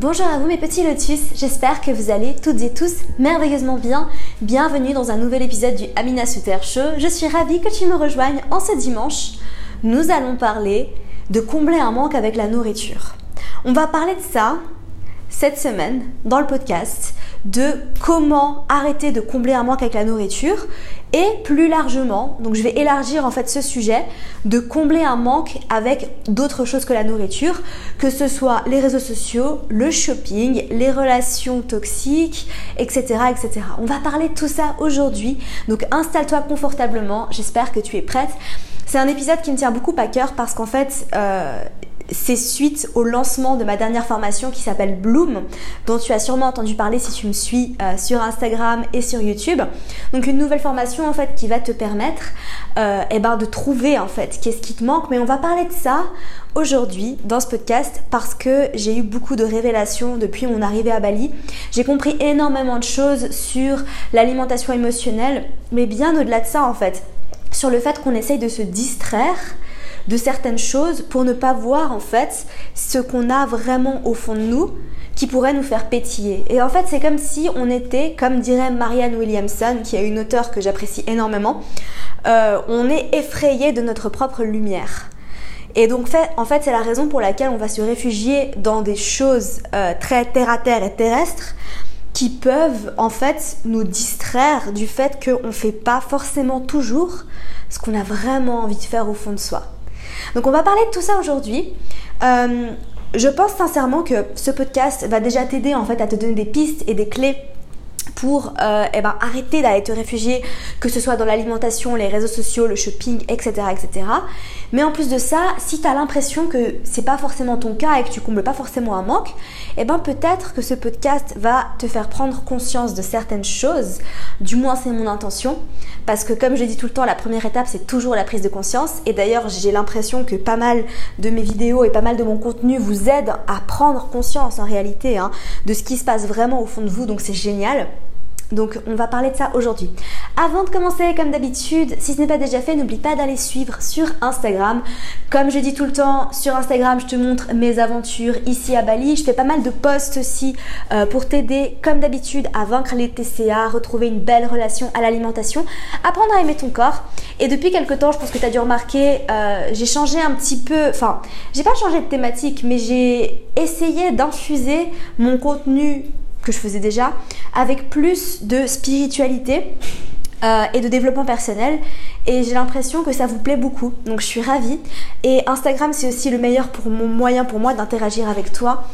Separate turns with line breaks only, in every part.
Bonjour à vous mes petits lotus, j'espère que vous allez toutes et tous merveilleusement bien. Bienvenue dans un nouvel épisode du Amina Suter Show. Je suis ravie que tu me rejoignes en ce dimanche. Nous allons parler de combler un manque avec la nourriture. On va parler de ça cette semaine dans le podcast de comment arrêter de combler un manque avec la nourriture et plus largement, donc je vais élargir en fait ce sujet de combler un manque avec d'autres choses que la nourriture, que ce soit les réseaux sociaux, le shopping, les relations toxiques, etc. etc. On va parler de tout ça aujourd'hui, donc installe-toi confortablement, j'espère que tu es prête. C'est un épisode qui me tient beaucoup à cœur parce qu'en fait, euh, c'est suite au lancement de ma dernière formation qui s'appelle Bloom, dont tu as sûrement entendu parler si tu me suis euh, sur Instagram et sur YouTube. Donc une nouvelle formation en fait qui va te permettre euh, eh ben, de trouver en fait qu'est-ce qui te manque. Mais on va parler de ça aujourd'hui dans ce podcast parce que j'ai eu beaucoup de révélations depuis mon arrivée à Bali. J'ai compris énormément de choses sur l'alimentation émotionnelle, mais bien au-delà de ça en fait, sur le fait qu'on essaye de se distraire de certaines choses pour ne pas voir en fait ce qu'on a vraiment au fond de nous qui pourrait nous faire pétiller. Et en fait, c'est comme si on était, comme dirait Marianne Williamson, qui est une auteure que j'apprécie énormément, euh, on est effrayé de notre propre lumière. Et donc, en fait, c'est la raison pour laquelle on va se réfugier dans des choses euh, très terre à terre et terrestres qui peuvent en fait nous distraire du fait qu'on ne fait pas forcément toujours ce qu'on a vraiment envie de faire au fond de soi. Donc on va parler de tout ça aujourd'hui. Euh, je pense sincèrement que ce podcast va déjà t'aider en fait à te donner des pistes et des clés pour euh, eh ben, arrêter d'aller te réfugier, que ce soit dans l'alimentation, les réseaux sociaux, le shopping, etc. etc. Mais en plus de ça, si tu as l'impression que c'est pas forcément ton cas et que tu combles pas forcément un manque, eh ben peut-être que ce podcast va te faire prendre conscience de certaines choses, du moins c'est mon intention, parce que comme je dis tout le temps, la première étape c'est toujours la prise de conscience, et d'ailleurs j'ai l'impression que pas mal de mes vidéos et pas mal de mon contenu vous aident à prendre conscience en réalité hein, de ce qui se passe vraiment au fond de vous, donc c'est génial. Donc on va parler de ça aujourd'hui. Avant de commencer, comme d'habitude, si ce n'est pas déjà fait, n'oublie pas d'aller suivre sur Instagram. Comme je dis tout le temps, sur Instagram, je te montre mes aventures ici à Bali. Je fais pas mal de posts aussi euh, pour t'aider, comme d'habitude, à vaincre les TCA, retrouver une belle relation à l'alimentation, apprendre à aimer ton corps. Et depuis quelques temps, je pense que tu as dû remarquer, euh, j'ai changé un petit peu, enfin, j'ai pas changé de thématique, mais j'ai essayé d'infuser mon contenu que je faisais déjà, avec plus de spiritualité euh, et de développement personnel. Et j'ai l'impression que ça vous plaît beaucoup. Donc je suis ravie. Et Instagram, c'est aussi le meilleur pour mon moyen pour moi d'interagir avec toi.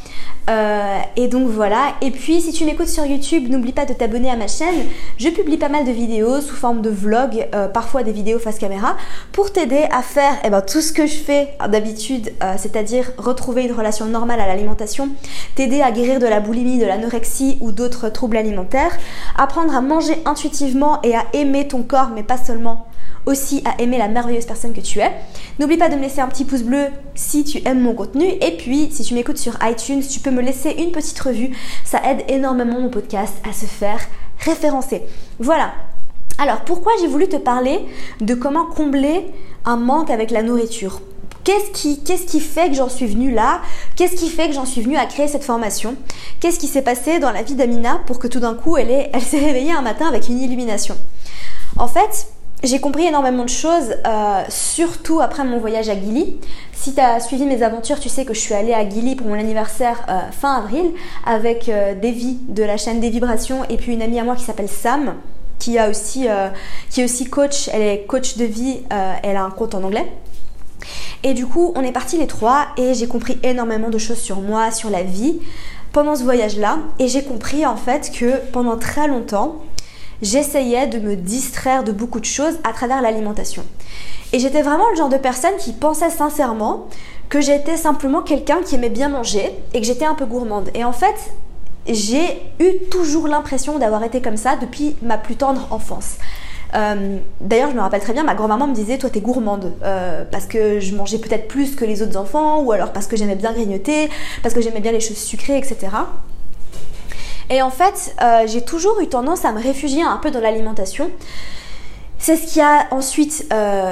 Euh, et donc voilà. Et puis si tu m'écoutes sur YouTube, n'oublie pas de t'abonner à ma chaîne. Je publie pas mal de vidéos sous forme de vlog, euh, parfois des vidéos face caméra, pour t'aider à faire eh ben, tout ce que je fais d'habitude, euh, c'est-à-dire retrouver une relation normale à l'alimentation, t'aider à guérir de la boulimie, de l'anorexie ou d'autres troubles alimentaires, apprendre à manger intuitivement et à aimer ton corps, mais pas seulement aussi à aimer la merveilleuse personne que tu es. N'oublie pas de me laisser un petit pouce bleu si tu aimes mon contenu. Et puis, si tu m'écoutes sur iTunes, tu peux me laisser une petite revue. Ça aide énormément mon podcast à se faire référencer. Voilà. Alors, pourquoi j'ai voulu te parler de comment combler un manque avec la nourriture? Qu'est-ce qui, qui fait que j'en suis venue là? Qu'est-ce qui fait que j'en suis venue à créer cette formation? Qu'est-ce qui s'est passé dans la vie d'Amina pour que tout d'un coup elle, est, elle s'est réveillée un matin avec une illumination? En fait, j'ai compris énormément de choses, euh, surtout après mon voyage à Gili. Si tu as suivi mes aventures, tu sais que je suis allée à Gili pour mon anniversaire euh, fin avril avec euh, Devi de la chaîne des vibrations et puis une amie à moi qui s'appelle Sam qui, a aussi, qui est aussi coach, elle est coach de vie, elle a un compte en anglais. Et du coup, on est partis les trois et j'ai compris énormément de choses sur moi, sur la vie pendant ce voyage-là. Et j'ai compris en fait que pendant très longtemps, j'essayais de me distraire de beaucoup de choses à travers l'alimentation. Et j'étais vraiment le genre de personne qui pensait sincèrement que j'étais simplement quelqu'un qui aimait bien manger et que j'étais un peu gourmande. Et en fait, j'ai eu toujours l'impression d'avoir été comme ça depuis ma plus tendre enfance. Euh, d'ailleurs, je me rappelle très bien, ma grand-maman me disait Toi, t'es gourmande. Euh, parce que je mangeais peut-être plus que les autres enfants, ou alors parce que j'aimais bien grignoter, parce que j'aimais bien les choses sucrées, etc. Et en fait, euh, j'ai toujours eu tendance à me réfugier un peu dans l'alimentation. C'est ce qui a ensuite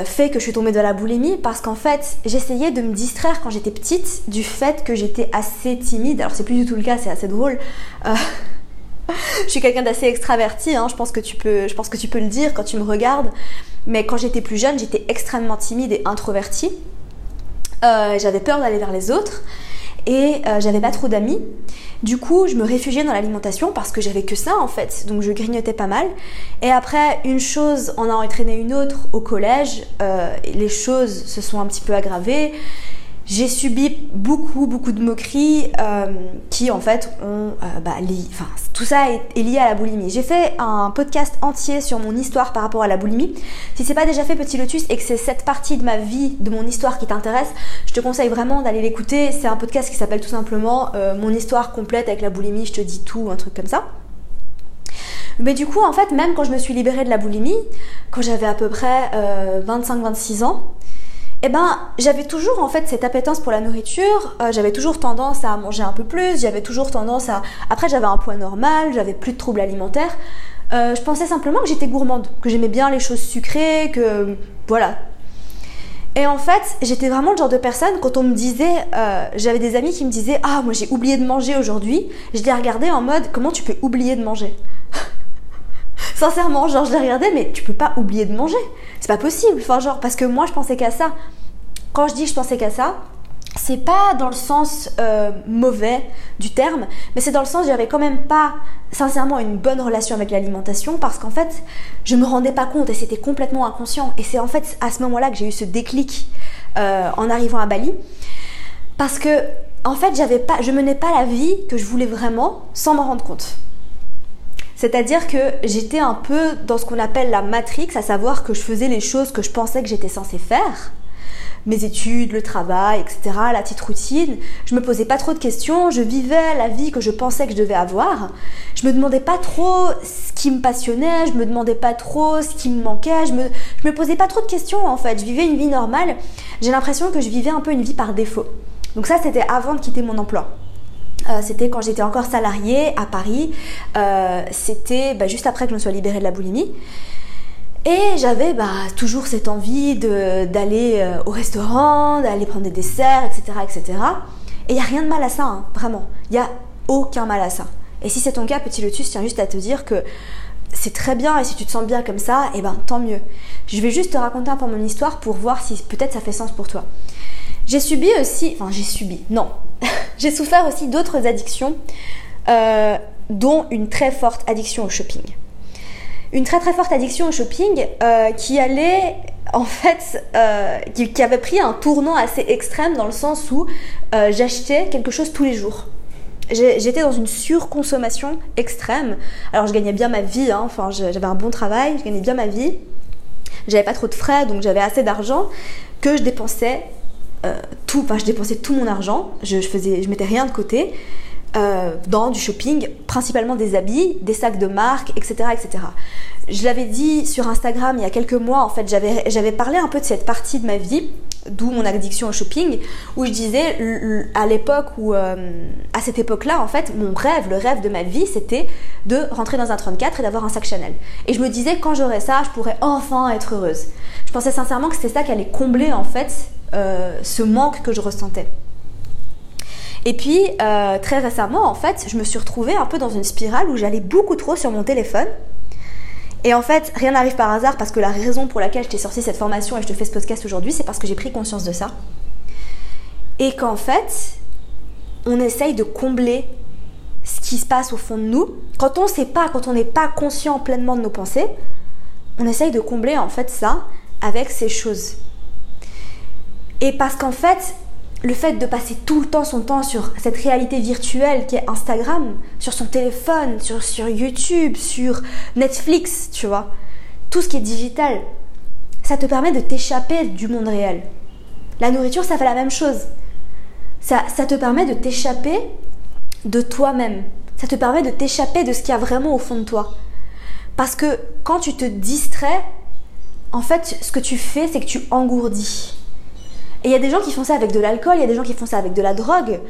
fait que je suis tombée dans la boulimie parce qu'en fait j'essayais de me distraire quand j'étais petite du fait que j'étais assez timide. Alors c'est plus du tout le cas, c'est assez drôle je suis quelqu'un d'assez extraverti, hein. je, pense que tu peux, je pense que tu peux le dire quand tu me regardes. Mais quand j'étais plus jeune, j'étais extrêmement timide et introvertie. Euh, j'avais peur d'aller vers les autres et euh, j'avais pas trop d'amis. Du coup, je me réfugiais dans l'alimentation parce que j'avais que ça en fait, donc je grignotais pas mal. Et après, une chose en a entraîné une autre au collège, euh, les choses se sont un petit peu aggravées j'ai subi beaucoup, beaucoup de moqueries euh, qui en fait ont. Euh, bah, enfin, tout ça est, lié à la boulimie. J'ai fait un podcast entier sur mon histoire par rapport à la boulimie. Si c'est pas déjà fait, petit lotus, et que c'est cette partie de ma vie, de mon histoire qui t'intéresse, je te conseille vraiment d'aller l'écouter. C'est un podcast qui s'appelle tout simplement euh, Mon histoire complète avec la boulimie, je te dis tout, un truc comme ça. Mais du coup, en fait, même quand je me suis libérée de la boulimie, quand j'avais à peu près 25-26 ans, eh ben, j'avais toujours en fait cette appétence pour la nourriture, euh, j'avais toujours tendance à manger un peu plus, j'avais toujours tendance à... Après j'avais un poids normal, j'avais plus de troubles alimentaires. Euh, je pensais simplement que j'étais gourmande, que j'aimais bien les choses sucrées, que... Voilà. Et en fait, j'étais vraiment le genre de personne, quand on me disait... Euh, j'avais des amis qui me disaient « Ah, moi j'ai oublié de manger aujourd'hui », je les regardais en mode « Comment tu peux oublier de manger ?» Sincèrement, genre je les regardais, mais tu peux pas oublier de manger. C'est pas possible. Genre, parce que moi je pensais qu'à ça. Quand je dis je pensais qu'à ça, c'est pas dans le sens euh, mauvais du terme, mais c'est dans le sens j'avais quand même pas sincèrement une bonne relation avec l'alimentation parce qu'en fait je me rendais pas compte et c'était complètement inconscient. Et c'est en fait à ce moment-là que j'ai eu ce déclic euh, en arrivant à Bali parce que en fait j'avais je menais pas la vie que je voulais vraiment sans m'en rendre compte. C'est-à-dire que j'étais un peu dans ce qu'on appelle la matrix, à savoir que je faisais les choses que je pensais que j'étais censée faire. Mes études, le travail, etc., la petite routine. Je me posais pas trop de questions, je vivais la vie que je pensais que je devais avoir. Je me demandais pas trop ce qui me passionnait, je me demandais pas trop ce qui me manquait, je me, je me posais pas trop de questions en fait. Je vivais une vie normale. J'ai l'impression que je vivais un peu une vie par défaut. Donc ça, c'était avant de quitter mon emploi. Euh, c'était quand j'étais encore salariée à Paris. Euh, c'était bah, juste après que je me sois libérée de la boulimie. Et j'avais bah, toujours cette envie d'aller euh, au restaurant, d'aller prendre des desserts, etc. etc. Et il n'y a rien de mal à ça, hein, vraiment. Il n'y a aucun mal à ça. Et si c'est ton cas, petit lotus, tiens juste à te dire que c'est très bien et si tu te sens bien comme ça, et eh ben tant mieux. Je vais juste te raconter un peu mon histoire pour voir si peut-être ça fait sens pour toi. J'ai subi aussi, enfin j'ai subi, non, j'ai souffert aussi d'autres addictions, euh, dont une très forte addiction au shopping. Une très très forte addiction au shopping euh, qui allait en fait, euh, qui, avait pris un tournant assez extrême dans le sens où j'achetais quelque chose tous les jours. J'étais dans une surconsommation extrême. Alors je gagnais bien ma vie, hein. enfin j'avais un bon travail, je gagnais bien ma vie. J'avais pas trop de frais, donc j'avais assez d'argent que je dépensais euh, tout, je dépensais tout mon argent, je, je faisais, je mettais rien de côté euh, dans du shopping, principalement des habits, des sacs de marque, etc., etc. Je l'avais dit sur Instagram il y a quelques mois, en fait, j'avais parlé un peu de cette partie de ma vie, d'où mon addiction au shopping, où je disais à l'époque où, euh, à cette époque-là, en fait, mon rêve, le rêve de ma vie, c'était de rentrer dans un 34 et d'avoir un sac Chanel. Et je me disais, quand j'aurais ça, je pourrais enfin être heureuse. Je pensais sincèrement que c'était ça qui allait combler, en fait, euh, ce manque que je ressentais. Et puis, euh, très récemment, en fait, je me suis retrouvée un peu dans une spirale où j'allais beaucoup trop sur mon téléphone. Et en fait, rien n'arrive par hasard parce que la raison pour laquelle je t'ai sorti cette formation et je te fais ce podcast aujourd'hui, c'est parce que j'ai pris conscience de ça. Et qu'en fait, on essaye de combler ce qui se passe au fond de nous. Quand on ne sait pas, quand on n'est pas conscient pleinement de nos pensées, on essaye de combler en fait ça avec ces choses. Et parce qu'en fait, le fait de passer tout le temps son temps sur cette réalité virtuelle qui est Instagram, sur son téléphone, sur, sur YouTube, sur Netflix, tu vois, tout ce qui est digital, ça te permet de t'échapper du monde réel. La nourriture, ça fait la même chose. ça, ça te permet de t'échapper de toi-même. Ça te permet de t'échapper de ce qu'il y a vraiment au fond de toi. Parce que quand tu te distrais, en fait, ce que tu fais, c'est que tu engourdis. Et il y a des gens qui font ça avec de l'alcool, il y a des gens qui font ça avec de la drogue.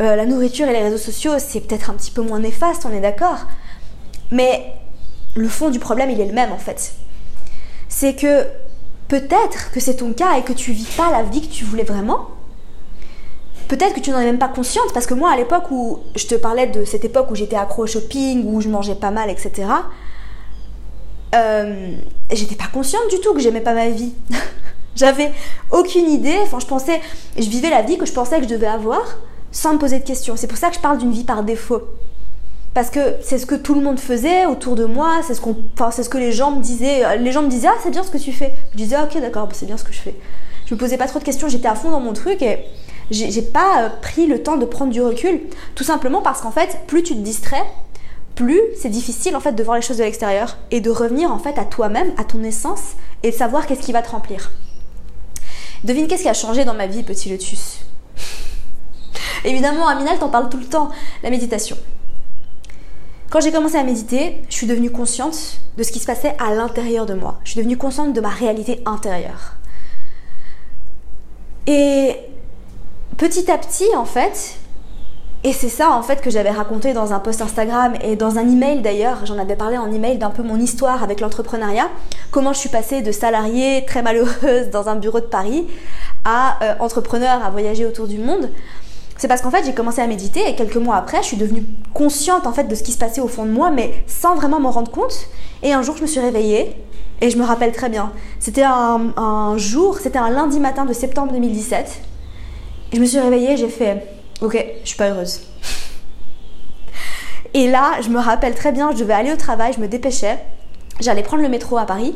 Euh, la nourriture et les réseaux sociaux, c'est peut-être un petit peu moins néfaste, on est d'accord. Mais le fond du problème, il est le même en fait. C'est que peut-être que c'est ton cas et que tu vis pas la vie que tu voulais vraiment. Peut-être que tu n'en es même pas consciente, parce que moi, à l'époque où je te parlais de cette époque où j'étais accro au shopping, où je mangeais pas mal, etc., euh, j'étais pas consciente du tout que j'aimais pas ma vie. J'avais aucune idée, enfin je pensais, je vivais la vie que je pensais que je devais avoir sans me poser de questions. C'est pour ça que je parle d'une vie par défaut. Parce que c'est ce que tout le monde faisait autour de moi, c'est ce, enfin, ce que les gens me disaient. Les gens me disaient, ah c'est bien ce que tu fais. Je disais, ok d'accord, c'est bien ce que je fais. Je me posais pas trop de questions, j'étais à fond dans mon truc et j'ai, j'ai pas euh, pris le temps de prendre du recul. Tout simplement parce qu'en fait, plus tu te distrais, plus c'est difficile en fait de voir les choses de l'extérieur et de revenir en fait à toi-même, à ton essence et de savoir qu'est-ce qui va te remplir. Devine qu'est-ce qui a changé dans ma vie, petit lotus? Évidemment, Aminal t'en parle tout le temps, la méditation. Quand j'ai commencé à méditer, je suis devenue consciente de ce qui se passait à l'intérieur de moi. Je suis devenue consciente de ma réalité intérieure. Et petit à petit, en fait, et c'est ça en fait que j'avais raconté dans un post Instagram et dans un email d'ailleurs, j'en avais parlé en email d'un peu mon histoire avec l'entrepreneuriat, comment je suis passée de salariée très malheureuse dans un bureau de Paris à euh, entrepreneur à voyager autour du monde. C'est parce qu'en fait j'ai commencé à méditer et quelques mois après je suis devenue consciente en fait de ce qui se passait au fond de moi mais sans vraiment m'en rendre compte. Et un jour je me suis réveillée et je me rappelle très bien. C'était un, jour, c'était un lundi matin de septembre 2017. Et je me suis réveillée, j'ai fait Ok, je suis pas heureuse. Et là, je me rappelle très bien, je devais aller au travail, je me dépêchais. J'allais prendre le métro à Paris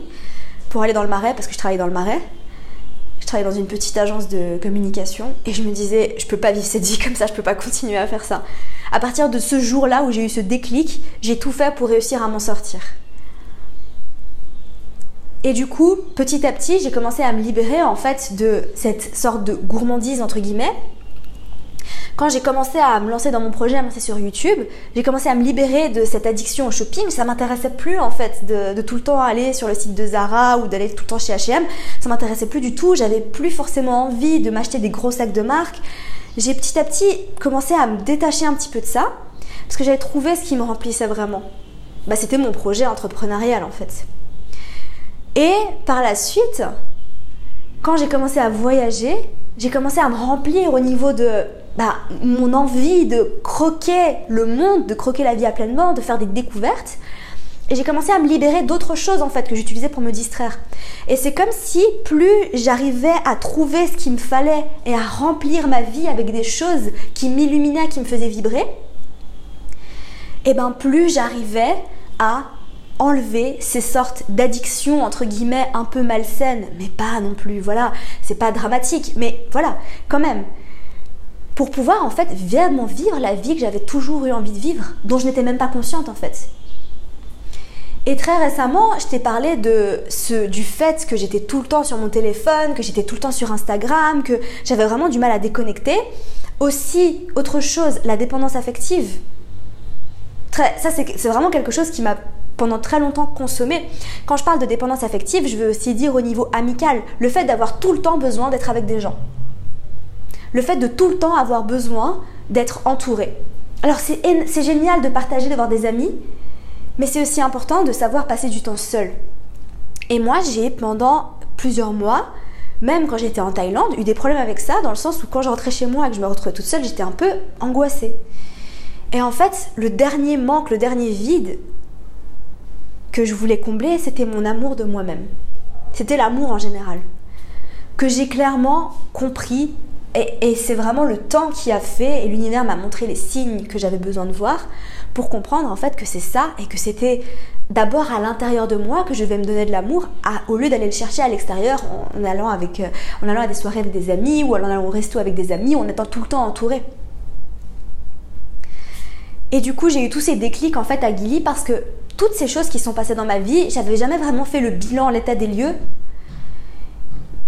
pour aller dans le Marais parce que je travaillais dans le Marais. Je travaillais dans une petite agence de communication et je me disais, je peux pas vivre cette vie comme ça, je peux pas continuer à faire ça. À partir de ce jour-là où j'ai eu ce déclic, j'ai tout fait pour réussir à m'en sortir. Et du coup, petit à petit, j'ai commencé à me libérer en fait de cette sorte de gourmandise entre guillemets quand j'ai commencé à me lancer dans mon projet, à me lancer sur YouTube, j'ai commencé à me libérer de cette addiction au shopping. Ça m'intéressait plus en fait de, tout le temps aller sur le site de Zara ou d'aller tout le temps chez H&M. Ça m'intéressait plus du tout. J'avais plus forcément envie de m'acheter des gros sacs de marque. J'ai petit à petit commencé à me détacher un petit peu de ça parce que j'avais trouvé ce qui me remplissait vraiment. Bah, c'était mon projet entrepreneurial en fait. Et par la suite, quand j'ai commencé à voyager, j'ai commencé à me remplir au niveau de bah, mon envie de croquer le monde, de croquer la vie à pleinement, de faire des découvertes. Et j'ai commencé à me libérer d'autres choses en fait que j'utilisais pour me distraire. Et c'est comme si plus j'arrivais à trouver ce qu'il me fallait et à remplir ma vie avec des choses qui m'illuminaient, qui me faisaient vibrer, et ben plus j'arrivais à enlever ces sortes d'addictions entre guillemets un peu malsaines, mais pas non plus, voilà, c'est pas dramatique, mais voilà, quand même, pour pouvoir en fait vraiment vivre la vie que j'avais toujours eu envie de vivre, dont je n'étais même pas consciente en fait. Et très récemment, je t'ai parlé de ce, du fait que j'étais tout le temps sur mon téléphone, que j'étais tout le temps sur Instagram, que j'avais vraiment du mal à déconnecter. Aussi, autre chose, la dépendance affective. Ça, c'est vraiment quelque chose qui m'a pendant très longtemps consommé. Quand je parle de dépendance affective, je veux aussi dire au niveau amical, le fait d'avoir tout le temps besoin d'être avec des gens le fait de tout le temps avoir besoin d'être entouré. Alors c'est génial de partager, d'avoir des amis, mais c'est aussi important de savoir passer du temps seul. Et moi, j'ai pendant plusieurs mois, même quand j'étais en Thaïlande, eu des problèmes avec ça, dans le sens où quand je rentrais chez moi et que je me retrouvais toute seule, j'étais un peu angoissée. Et en fait, le dernier manque, le dernier vide que je voulais combler, c'était mon amour de moi-même. C'était l'amour en général. Que j'ai clairement compris et, c'est vraiment le temps qui a fait, et l'univers m'a montré les signes que j'avais besoin de voir pour comprendre en fait que c'est ça et que c'était d'abord à l'intérieur de moi que je vais me donner de l'amour au lieu d'aller le chercher à l'extérieur en, allant avec euh, en allant à des soirées avec des amis ou en allant au resto avec des amis en étant tout le temps entouré. Et du coup, j'ai eu tous ces déclics en fait à Gilly parce que toutes ces choses qui sont passées dans ma vie, j'avais jamais vraiment fait le bilan, l'état des lieux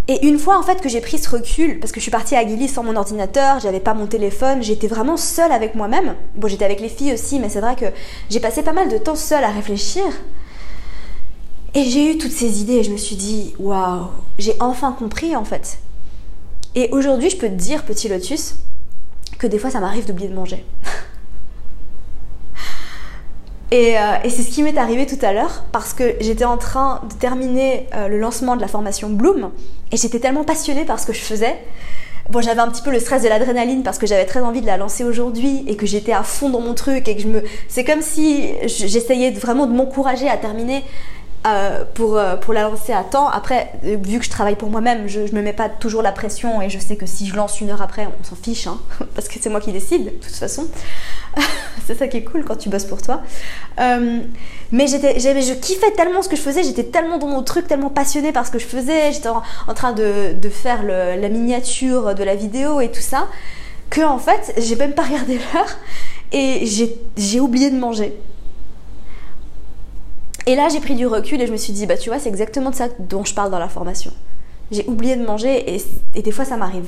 Et une fois en fait que j'ai pris ce recul, parce que je suis partie à Guilly sans mon ordinateur, j'avais pas mon téléphone, j'étais vraiment seule avec moi-même. Bon, j'étais avec les filles aussi, mais c'est vrai que j'ai passé pas mal de temps seule à réfléchir. Et j'ai eu toutes ces idées et je me suis dit, waouh, j'ai enfin compris en fait. Et aujourd'hui, je peux te dire, petit lotus, que des fois ça m'arrive d'oublier de manger. Euh, et, c'est ce qui m'est arrivé tout à l'heure parce que j'étais en train de terminer euh, le lancement de la formation Bloom et j'étais tellement passionnée par ce que je faisais. Bon, j'avais un petit peu le stress de l'adrénaline parce que j'avais très envie de la lancer aujourd'hui et que j'étais à fond dans mon truc et que je me. C'est comme si j'essayais vraiment de m'encourager à terminer euh, pour, euh, pour la lancer à temps. Après, euh, vu que je travaille pour moi-même, je, je me mets pas toujours la pression et je sais que si je lance une heure après, on s'en fiche, hein, parce que c'est moi qui décide, de toute façon. c'est ça qui est cool quand tu bosses pour toi. mais j'étais, je kiffais tellement ce que je faisais, j'étais tellement dans mon truc, tellement passionnée par ce que je faisais, j'étais en, train de, de faire la miniature de la vidéo et tout ça, que en fait, j'ai même pas regardé l'heure et j'ai oublié de manger. Et là, j'ai pris du recul et je me suis dit, bah tu vois, c'est exactement de ça dont je parle dans la formation. J'ai oublié de manger et, des fois ça m'arrive.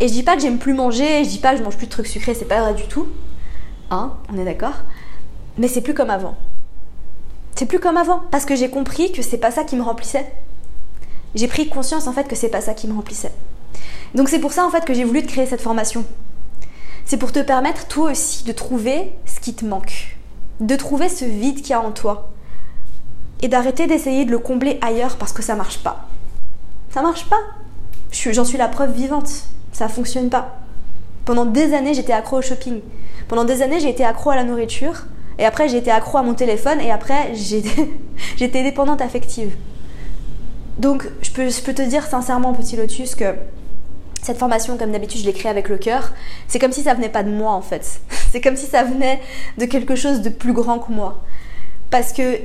Et je dis pas que j'aime plus manger, je dis pas que je mange plus de trucs sucrés, c'est pas vrai du tout. Hein, on est d'accord Mais c'est plus comme avant. C'est plus comme avant parce que j'ai compris que c'est pas ça qui me remplissait. J'ai pris conscience en fait que c'est pas ça qui me remplissait. Donc c'est pour ça en fait que j'ai voulu te créer cette formation. C'est pour te permettre toi aussi de trouver ce qui te manque, de trouver ce vide qu'il y a en toi, et d'arrêter d'essayer de le combler ailleurs parce que ça marche pas. Ça marche pas. J'en suis la preuve vivante. Ça fonctionne pas. Pendant des années, j'étais accro au shopping. Pendant des années, j'ai été accro à la nourriture. Et après, j'ai été accro à mon téléphone. Et après, j'étais dépendante affective. Donc, je peux, te dire sincèrement, petit lotus, que cette formation, comme d'habitude, je l'ai créée avec le cœur. C'est comme si ça venait pas de moi, en fait. C'est comme si ça venait de quelque chose de plus grand que moi. Parce que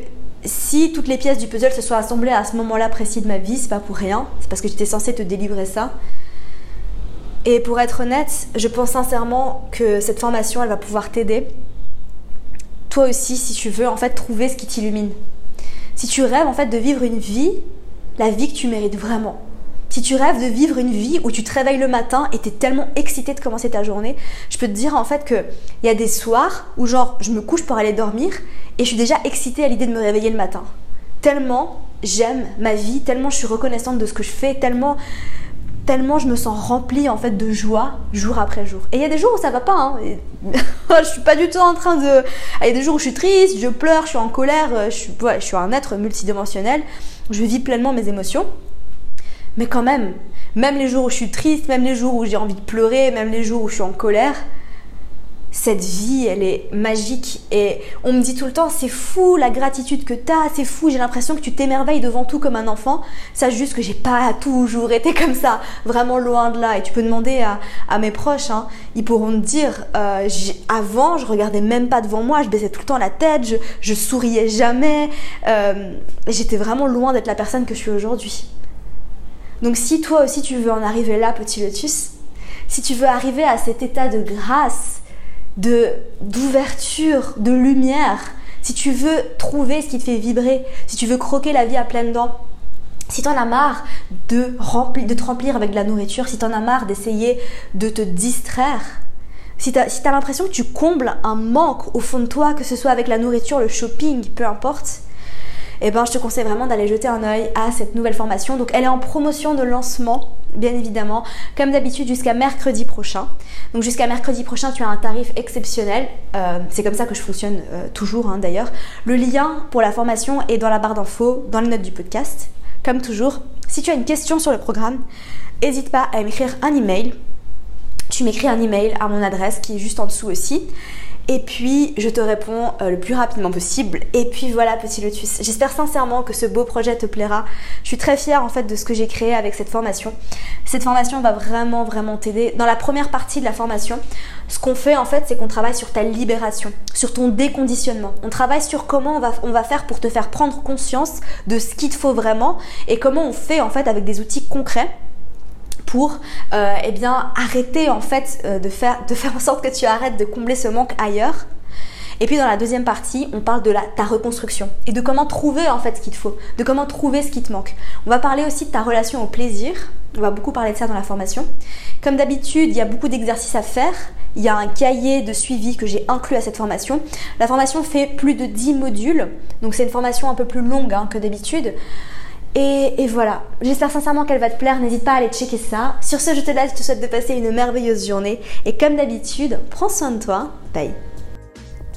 si toutes les pièces du puzzle se sont assemblées à ce moment-là précis de ma vie, c'est pas pour rien, c'est parce que j'étais censée te délivrer ça. Et pour être honnête, je pense sincèrement que cette formation, elle va pouvoir t'aider. Toi aussi, si tu veux, en fait, trouver ce qui t'illumine. Si tu rêves, en fait, de vivre une vie, la vie que tu mérites vraiment. Si tu rêves de vivre une vie où tu te réveilles le matin et tu es tellement excité de commencer ta journée, je peux te dire en fait qu'il y a des soirs où genre je me couche pour aller dormir et je suis déjà excitée à l'idée de me réveiller le matin. Tellement j'aime ma vie, tellement je suis reconnaissante de ce que je fais, tellement tellement je me sens remplie en fait de joie jour après jour. Et il y a des jours où ça va pas. Hein. je suis pas du tout en train de. Il y a des jours où je suis triste, je pleure, je suis en colère. Je suis, je suis un être multidimensionnel. Je vis pleinement mes émotions. Mais quand même, même les jours où je suis triste, même les jours où j'ai envie de pleurer, même les jours où je suis en colère, cette vie, elle est magique. Et on me dit tout le temps, c'est fou la gratitude que t'as, c'est fou, j'ai l'impression que tu t'émerveilles devant tout comme un enfant. Sache juste que j'ai pas toujours été comme ça, vraiment loin de là. Et tu peux demander à, mes proches, hein, ils pourront te dire, euh, avant, je regardais même pas devant moi, je baissais tout le temps la tête, je, souriais jamais. Euh, J'étais vraiment loin d'être la personne que je suis aujourd'hui. Donc si toi aussi tu veux en arriver là, petit lotus, si tu veux arriver à cet état de grâce, de d'ouverture, de lumière, si tu veux trouver ce qui te fait vibrer, si tu veux croquer la vie à pleines dents, si t'en as marre de, de te remplir avec de la nourriture, si t'en as marre d'essayer de te distraire, si t'as si l'impression que tu combles un manque au fond de toi, que ce soit avec la nourriture, le shopping, peu importe, eh ben, je te conseille vraiment d'aller jeter un oeil à cette nouvelle formation. Donc elle est en promotion de lancement, bien évidemment, comme d'habitude jusqu'à mercredi prochain. Donc jusqu'à mercredi prochain, tu as un tarif exceptionnel. Euh, c'est comme ça que je fonctionne euh, toujours hein, d'ailleurs. Le lien pour la formation est dans la barre d'infos, dans les notes du podcast. Comme toujours, si tu as une question sur le programme, n'hésite pas à m'écrire un email. Tu m'écris un email à mon adresse qui est juste en dessous aussi. Et puis, je te réponds euh, le plus rapidement possible. Et puis voilà, petit lotus. J'espère sincèrement que ce beau projet te plaira. Je suis très fière en fait de ce que j'ai créé avec cette formation. Cette formation va vraiment, vraiment t'aider. Dans la première partie de la formation, ce qu'on fait en fait, c'est qu'on travaille sur ta libération, sur ton déconditionnement. On travaille sur comment on va, on va faire pour te faire prendre conscience de ce qu'il te faut vraiment et comment on fait en fait avec des outils concrets pour euh, eh bien, arrêter en fait euh, de, faire, de faire en sorte que tu arrêtes de combler ce manque ailleurs Et puis dans la deuxième partie, on parle de ta reconstruction et de comment trouver en fait ce qu'il te faut, de comment trouver ce qui te manque. On va parler aussi de ta relation au plaisir. On va beaucoup parler de ça dans la formation. Comme d'habitude, il y a beaucoup d'exercices à faire. Il y a un cahier de suivi que j'ai inclus à cette formation. La formation fait plus de 10 modules, donc c'est une formation un peu plus longue hein, que d'habitude. Et, voilà, j'espère sincèrement qu'elle va te plaire, n'hésite pas à aller checker ça. Sur ce, je te laisse, je te souhaite de passer une merveilleuse journée. Et comme d'habitude, prends soin de toi. Bye.